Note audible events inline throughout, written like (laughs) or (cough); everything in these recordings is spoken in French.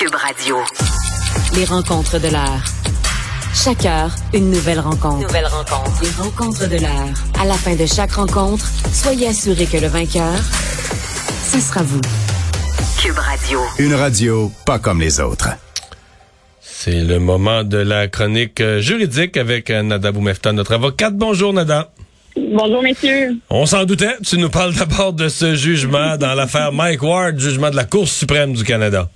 Cube Radio. Les rencontres de l'heure. Chaque heure, une nouvelle rencontre. Nouvelle rencontre. Les rencontres de l'heure. À la fin de chaque rencontre, soyez assurés que le vainqueur, ce sera vous. Cube Radio. Une radio pas comme les autres. C'est le moment de la chronique euh, juridique avec euh, Nada Boumefta, notre avocate. Bonjour Nada. Bonjour, messieurs. On s'en doutait. Tu nous parles d'abord de ce jugement dans l'affaire Mike Ward, jugement de la Cour suprême du Canada.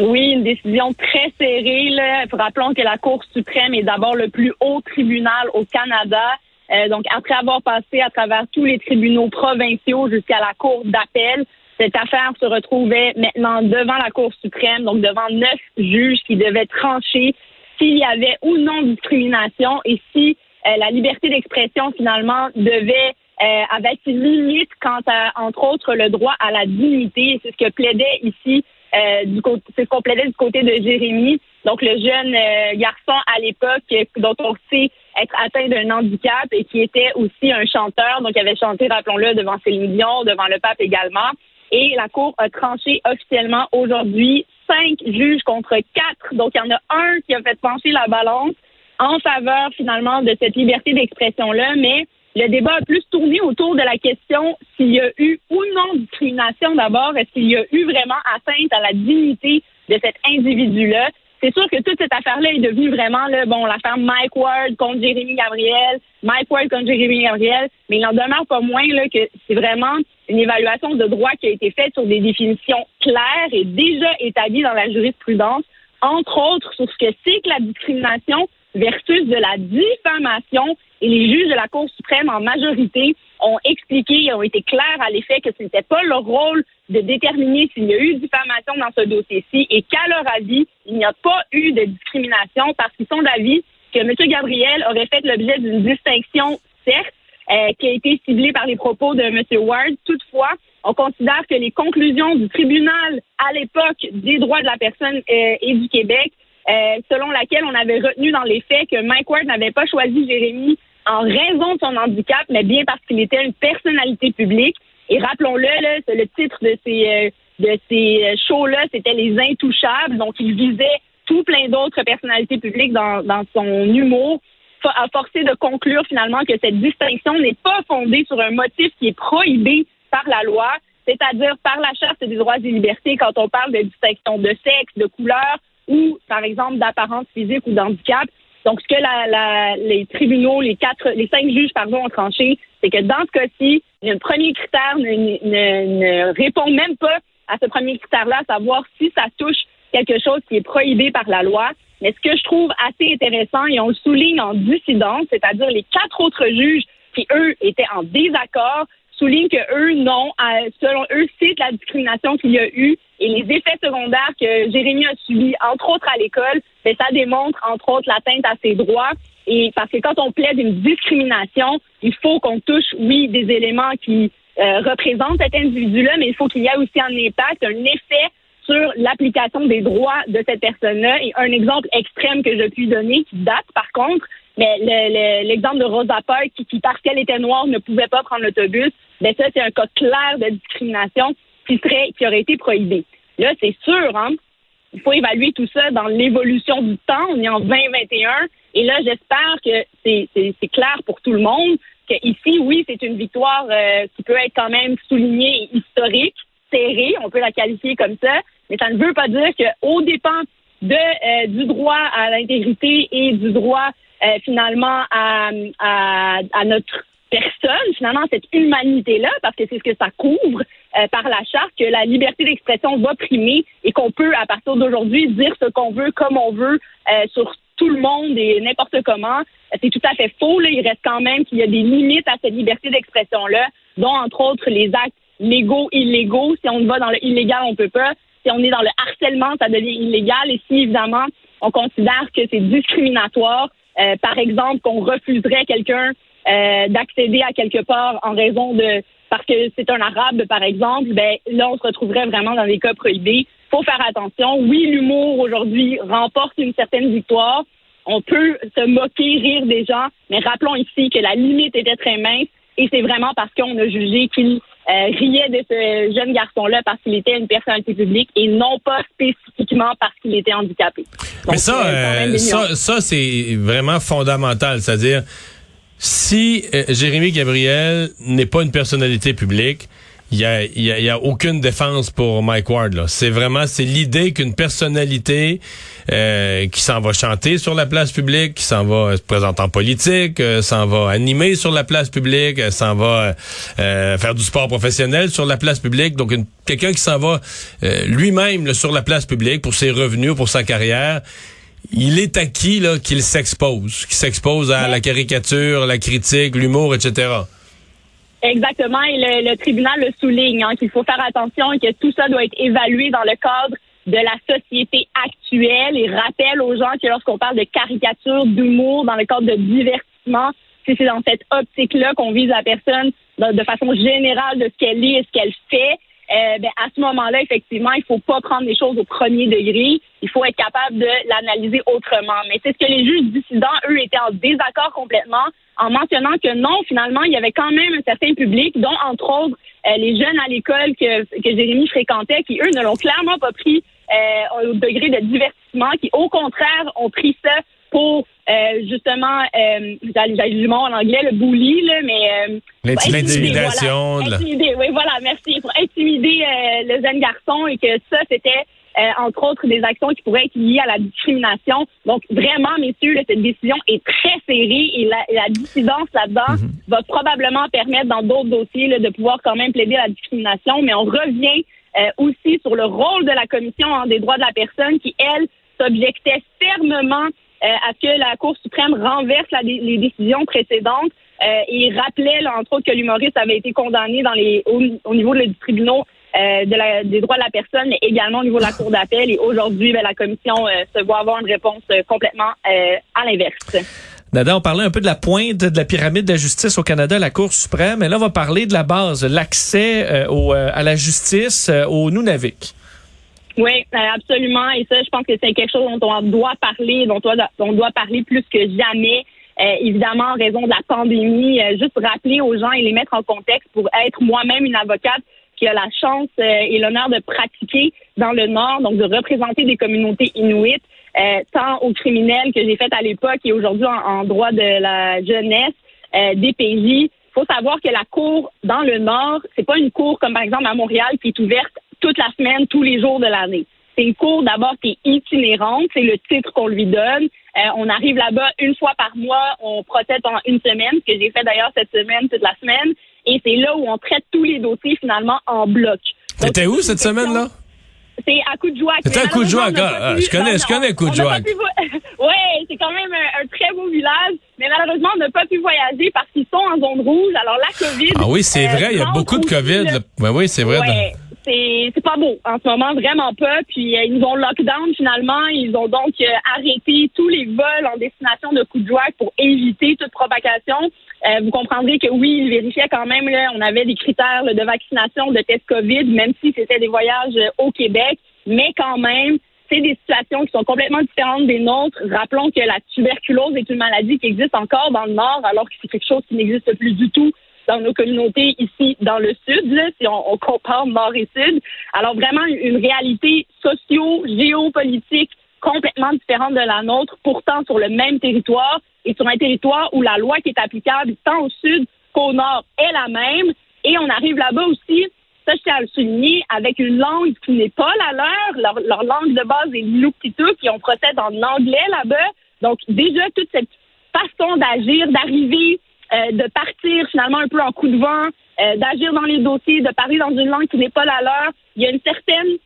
Oui, une décision très serrée. Là. Rappelons que la Cour suprême est d'abord le plus haut tribunal au Canada. Euh, donc, après avoir passé à travers tous les tribunaux provinciaux jusqu'à la Cour d'appel, cette affaire se retrouvait maintenant devant la Cour suprême, donc devant neuf juges qui devaient trancher s'il y avait ou non discrimination et si euh, la liberté d'expression finalement devait euh, avec une limite quant à, entre autres, le droit à la dignité. C'est ce que plaidait ici, euh, du ce qu'on plaidait du côté de Jérémy, donc le jeune euh, garçon à l'époque dont on sait être atteint d'un handicap et qui était aussi un chanteur. Donc, il avait chanté, rappelons-le, devant Céline Dion, devant le pape également. Et la Cour a tranché officiellement aujourd'hui cinq juges contre quatre. Donc, il y en a un qui a fait pencher la balance en faveur finalement de cette liberté d'expression-là, mais le débat a plus tourné autour de la question s'il y a eu ou non discrimination d'abord, est-ce qu'il y a eu vraiment atteinte à la dignité de cet individu-là. C'est sûr que toute cette affaire-là est devenue vraiment là, bon, l'affaire Mike Ward contre Jérémy Gabriel, Mike Ward contre Jérémy Gabriel, mais il n'en demeure pas moins là, que c'est vraiment une évaluation de droit qui a été faite sur des définitions claires et déjà établies dans la jurisprudence, entre autres sur ce que c'est que la discrimination, versus de la diffamation. Et les juges de la Cour suprême, en majorité, ont expliqué ont été clairs à l'effet que ce n'était pas leur rôle de déterminer s'il y a eu diffamation dans ce dossier-ci et qu'à leur avis, il n'y a pas eu de discrimination parce qu'ils sont d'avis que M. Gabriel aurait fait l'objet d'une distinction, certes, euh, qui a été ciblée par les propos de M. Ward. Toutefois, on considère que les conclusions du tribunal à l'époque des droits de la personne euh, et du Québec euh, selon laquelle on avait retenu dans les faits que Mike Ward n'avait pas choisi Jérémy en raison de son handicap, mais bien parce qu'il était une personnalité publique. Et rappelons-le, c'est le titre de ces euh, de ces euh, shows-là, c'était les Intouchables. Donc, il visait tout plein d'autres personnalités publiques dans, dans son humour, a forcé de conclure finalement que cette distinction n'est pas fondée sur un motif qui est prohibé par la loi, c'est-à-dire par la Charte des droits et libertés quand on parle de distinction de sexe, de couleur, ou, par exemple, d'apparence physique ou d'handicap. Donc, ce que la, la, les tribunaux, les quatre, les cinq juges, pardon, ont tranché, c'est que dans ce cas-ci, le premier critère ne, ne, ne répond même pas à ce premier critère-là, savoir si ça touche quelque chose qui est prohibé par la loi. Mais ce que je trouve assez intéressant, et on le souligne en dissidence, c'est-à-dire les quatre autres juges qui, eux, étaient en désaccord, soulignent que eux, non, selon eux, c'est la discrimination qu'il y a eu et les effets secondaires que Jérémy a subis, entre autres à l'école, ben, ça démontre, entre autres, l'atteinte à ses droits. Et parce que quand on plaide une discrimination, il faut qu'on touche, oui, des éléments qui euh, représentent cet individu-là, mais il faut qu'il y ait aussi un impact, un effet sur l'application des droits de cette personne-là. Et un exemple extrême que je puis donner, qui date par contre, mais l'exemple de Rosa Parks, qui, parce qu'elle était noire, ne pouvait pas prendre l'autobus, ben ça, c'est un cas clair de discrimination qui serait, qui aurait été prohibé. Là, c'est sûr, hein. Il faut évaluer tout ça dans l'évolution du temps. On est en 2021. Et là, j'espère que c'est clair pour tout le monde que ici, oui, c'est une victoire euh, qui peut être quand même soulignée historique, serrée, on peut la qualifier comme ça, mais ça ne veut pas dire qu'au dépend de, euh, du droit à l'intégrité et du droit euh, finalement à, à, à, notre personne, finalement, cette humanité-là, parce que c'est ce que ça couvre euh, par la charte, que la liberté d'expression va primer et qu'on peut, à partir d'aujourd'hui, dire ce qu'on veut, comme on veut, euh, sur tout le monde et n'importe comment. C'est tout à fait faux. Là. Il reste quand même qu'il y a des limites à cette liberté d'expression-là, dont, entre autres, les actes légaux, illégaux. Si on va dans le illégal, on peut pas. Si on est dans le harcèlement, ça devient illégal. Et si, évidemment, on considère que c'est discriminatoire, euh, par exemple, qu'on refuserait quelqu'un euh, d'accéder à quelque part en raison de parce que c'est un arabe, par exemple, ben là, on se retrouverait vraiment dans des cas prohibés. Faut faire attention. Oui, l'humour aujourd'hui remporte une certaine victoire. On peut se moquer, rire des gens, mais rappelons ici que la limite était très mince et c'est vraiment parce qu'on a jugé qu'il euh, riait de ce jeune garçon-là parce qu'il était une personnalité publique et non pas spécifiquement parce qu'il était handicapé. Mais ça, euh, ça, ça c'est vraiment fondamental, c'est-à-dire si euh, Jérémy Gabriel n'est pas une personnalité publique, il y a, y a, aucune défense pour Mike Ward. C'est vraiment c'est l'idée qu'une personnalité euh, qui s'en va chanter sur la place publique, qui s'en va se présenter en politique, euh, s'en va animer sur la place publique, euh, s'en va faire du sport professionnel sur la place publique. Donc quelqu'un qui s'en va lui-même sur la place publique pour ses revenus, pour sa carrière. Il est acquis là qu'il s'expose, qu'il s'expose à la caricature, la critique, l'humour, etc. Exactement, et le, tribunal le souligne, hein, qu'il faut faire attention et que tout ça doit être évalué dans le cadre de la société actuelle. Et rappelle aux gens que lorsqu'on parle de caricature, d'humour, dans le cadre de divertissement, si c'est dans cette optique-là qu'on vise la personne de, façon générale de ce qu'elle est et ce qu'elle fait, euh, ben, à ce moment-là, effectivement, il faut pas prendre les choses au premier degré. Il faut être capable de l'analyser autrement. Mais c'est ce que les juges dissidents, eux, étaient en désaccord complètement en mentionnant que non, finalement, il y avait quand même un certain public, dont entre autres euh, les jeunes à l'école que, que Jérémy fréquentait, qui eux ne l'ont clairement pas pris euh, au degré de divertissement, qui au contraire ont pris ça pour euh, justement, euh, j'ai du mot en anglais, le bully, là, mais... L'intimidation. Voilà, intimider, oui, voilà, merci. Pour intimider le jeune garçon et que ça, c'était euh, entre autres des actions qui pourraient être liées à la discrimination. Donc, vraiment, messieurs, cette décision est très serrée et la, dissidence là-dedans mhm. va probablement permettre dans d'autres dossiers de pouvoir quand même plaider à la discrimination. Mais on revient euh, aussi sur le rôle de la Commission des droits de la personne qui, elle, s'objectait fermement euh, à ce que la Cour suprême renverse les décisions précédentes. et rappelait, entre autres, que l'humoriste avait été condamné au, niveau des tribunaux euh, des droits de la personne, mais également au niveau de la Cour d'appel. Et aujourd'hui, ben, la commission euh, se voit avoir une réponse euh, complètement à l'inverse. Nada, on parlait un peu de la pointe de la pyramide de la justice au Canada, la Cour suprême, et là, on va parler de la base, l'accès à la justice au Nunavik. Oui, absolument. Et ça, je pense que c'est quelque chose dont on doit parler, dont on doit parler plus que jamais. évidemment, en raison de la pandémie, juste rappeler aux gens et les mettre en contexte pour être moi-même une avocate qui a la chance euh, et l'honneur de pratiquer dans le Nord, donc de représenter des communautés inuites, euh, tant aux criminels que j'ai fait à l'époque et aujourd'hui en, droit de la jeunesse, euh, des pays. Faut savoir que la cour dans le Nord, c'est pas une cour comme par exemple à Montréal qui est ouverte toute la semaine, tous les jours de l'année. C'est une cour d'abord qui est itinérante, c'est le titre qu'on lui donne. on arrive là-bas une fois par mois, on procède pendant une semaine, ce que j'ai fait d'ailleurs cette semaine, toute la semaine. Et c'est là où on traite tous les dossiers finalement en bloc. C'était où cette semaine-là? C'est à joie. C'était à coup de joie, ah, je connais, je connais joie. (laughs) oui, c'est quand même un, très beau village, mais malheureusement, on n'a pas pu voyager parce qu'ils sont en zone rouge. Alors la COVID. Ah oui, c'est vrai, il y a beaucoup de COVID. Oui, oui, c'est vrai. C'est pas beau en ce moment, vraiment pas. Puis euh, ils nous ont lockdown finalement. Ils ont donc euh, arrêté tous les vols en destination de joie pour éviter toute propagation. Euh, vous comprendrez que oui, ils vérifiaient quand même, là, on avait des critères de vaccination, de test COVID, même si c'était des voyages euh, au Québec, mais quand même, c'est des situations qui sont complètement différentes des nôtres. Rappelons que la tuberculose est une maladie qui existe encore dans le Nord, alors que c'est quelque chose qui n'existe plus du tout dans nos communautés ici dans le Sud, là, si on, on compare Nord et Sud. Alors vraiment une réalité socio-géopolitique complètement différente de la nôtre, pourtant sur le même territoire et sur un territoire où la loi qui est applicable tant au sud qu'au nord est la même. Et on arrive là-bas aussi, ça je tiens à le souligner, avec une langue qui n'est pas la leur. Leur, langue de base est l'Inuktitut, puis on procède en anglais là-bas. Donc déjà, toute cette façon d'agir, d'arriver, euh, de partir finalement un peu en coup de vent, euh, d'agir dans les dossiers, de parler dans une langue qui n'est pas la leur, il y a une certaine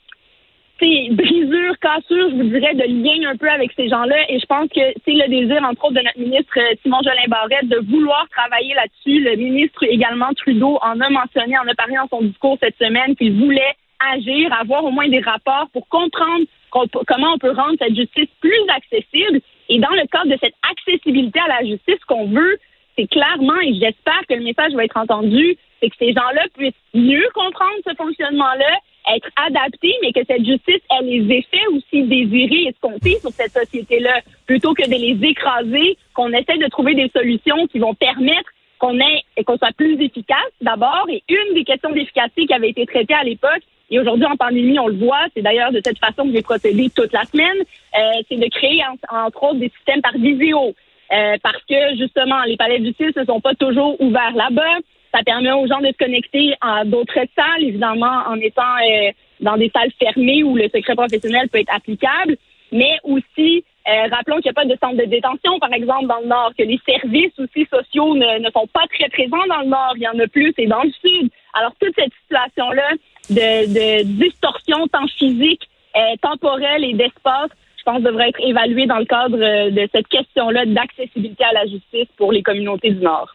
brisure, cassure, je vous dirais, de lien un peu avec ces gens-là. Et je pense que c'est le désir, entre autres, de notre ministre euh, Simon Jolin Barrette de vouloir travailler là-dessus. Le ministre également Trudeau en a mentionné, en a parlé dans son discours cette semaine qu'il voulait agir, avoir au moins des rapports pour comprendre comment on peut rendre cette justice plus accessible. Et dans le cadre de cette accessibilité à la justice qu'on veut, c'est clairement, et j'espère que le message va être entendu, c'est que ces gens-là puissent mieux comprendre ce fonctionnement-là être adaptée, mais que cette justice ait les effets aussi désirés et escomptés sur cette société-là, plutôt que de les écraser, qu'on essaie de trouver des solutions qui vont permettre qu'on ait qu'on soit plus efficace d'abord. Et une des questions d'efficacité qui avait été traitée à l'époque, et aujourd'hui en pandémie, on le voit, c'est d'ailleurs de cette façon que j'ai procédé toute la semaine, euh, c'est de créer entre autres des systèmes par visio. Euh, parce que justement, les palais justice ne sont pas toujours ouverts là-bas. Ça permet aux gens de se connecter à d'autres salles, évidemment en étant euh, dans des salles fermées où le secret professionnel peut être applicable, mais aussi euh, rappelons qu'il n'y a pas de centre de détention, par exemple, dans le Nord, que les services aussi sociaux ne, ne, sont pas très présents dans le Nord. Il y en a plus, et dans le Sud. Alors, toute cette situation-là de, de distorsion tant physique, euh, temporelle et d'espace, je pense, devrait être évaluée dans le cadre euh, de cette question-là d'accessibilité à la justice pour les communautés du Nord.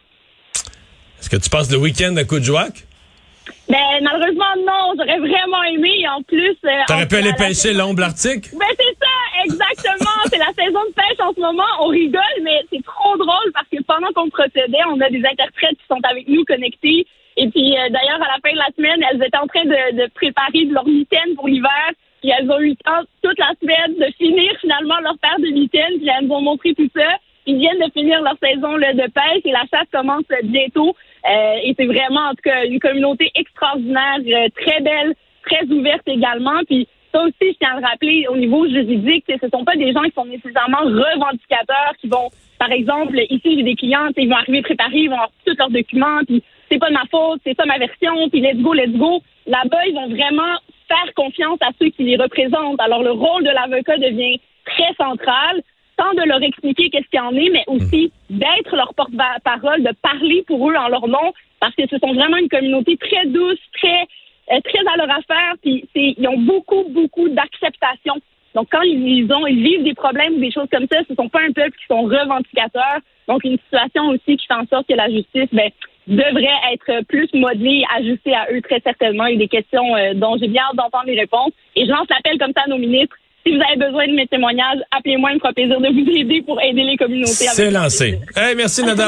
Est-ce que tu passes le week-end à Coudjouac? Ben, malheureusement, non. J'aurais vraiment aimé. En plus. Euh, T'aurais pu aller pêcher l'ombre arctique? Ben, c'est ça, exactement. c'est la saison de pêche en ce moment. On rigole, mais c'est trop drôle parce que pendant qu'on procédait, on a des interprètes qui sont avec nous connectés. Et puis, euh, d'ailleurs, à la fin de la semaine, elles étaient en train de, de préparer de leur mitaine pour l'hiver. Puis elles ont eu le temps toute la semaine de finir finalement leur paire de mitaines. Puis elles nous ont montré tout ça. Ils viennent de finir leur saison de pêche et la chasse commence bientôt. Euh, et c'est vraiment, en tout cas, une communauté extraordinaire, euh, très belle, très ouverte également. Puis ça aussi, je tiens à le rappeler, au niveau juridique, ce ne sont pas des gens qui sont nécessairement revendicateurs, qui vont, par exemple, ici, j'ai des clients, ils vont arriver préparés, ils vont avoir tous leurs documents, puis c'est pas de ma faute, c'est ça ma version, puis let's go, let's go. Là-bas, ils vont vraiment faire confiance à ceux qui les représentent. Alors, le rôle de l'avocat devient très central tant de leur expliquer qu'est-ce qu'il y en est, mais aussi d'être leur porte-parole, de parler pour eux en leur nom, parce que ce sont vraiment une communauté très douce, très euh, très à leur affaire, puis ils ont beaucoup, beaucoup d'acceptation. Donc, quand ils, ont, ils vivent des problèmes ou des choses comme ça, ce ne sont pas un peuple qui sont revendicateurs. Donc, une situation aussi qui fait en sorte que la justice ben, devrait être plus modelée, ajustée à eux très certainement. Il y a des questions euh, dont j'ai bien hâte d'entendre les réponses. Et je lance l'appel comme ça à nos ministres si vous avez besoin de mes témoignages, appelez-moi, il me fera plaisir de vous aider pour aider les communautés. C'est lancé. Hey, merci, Nada.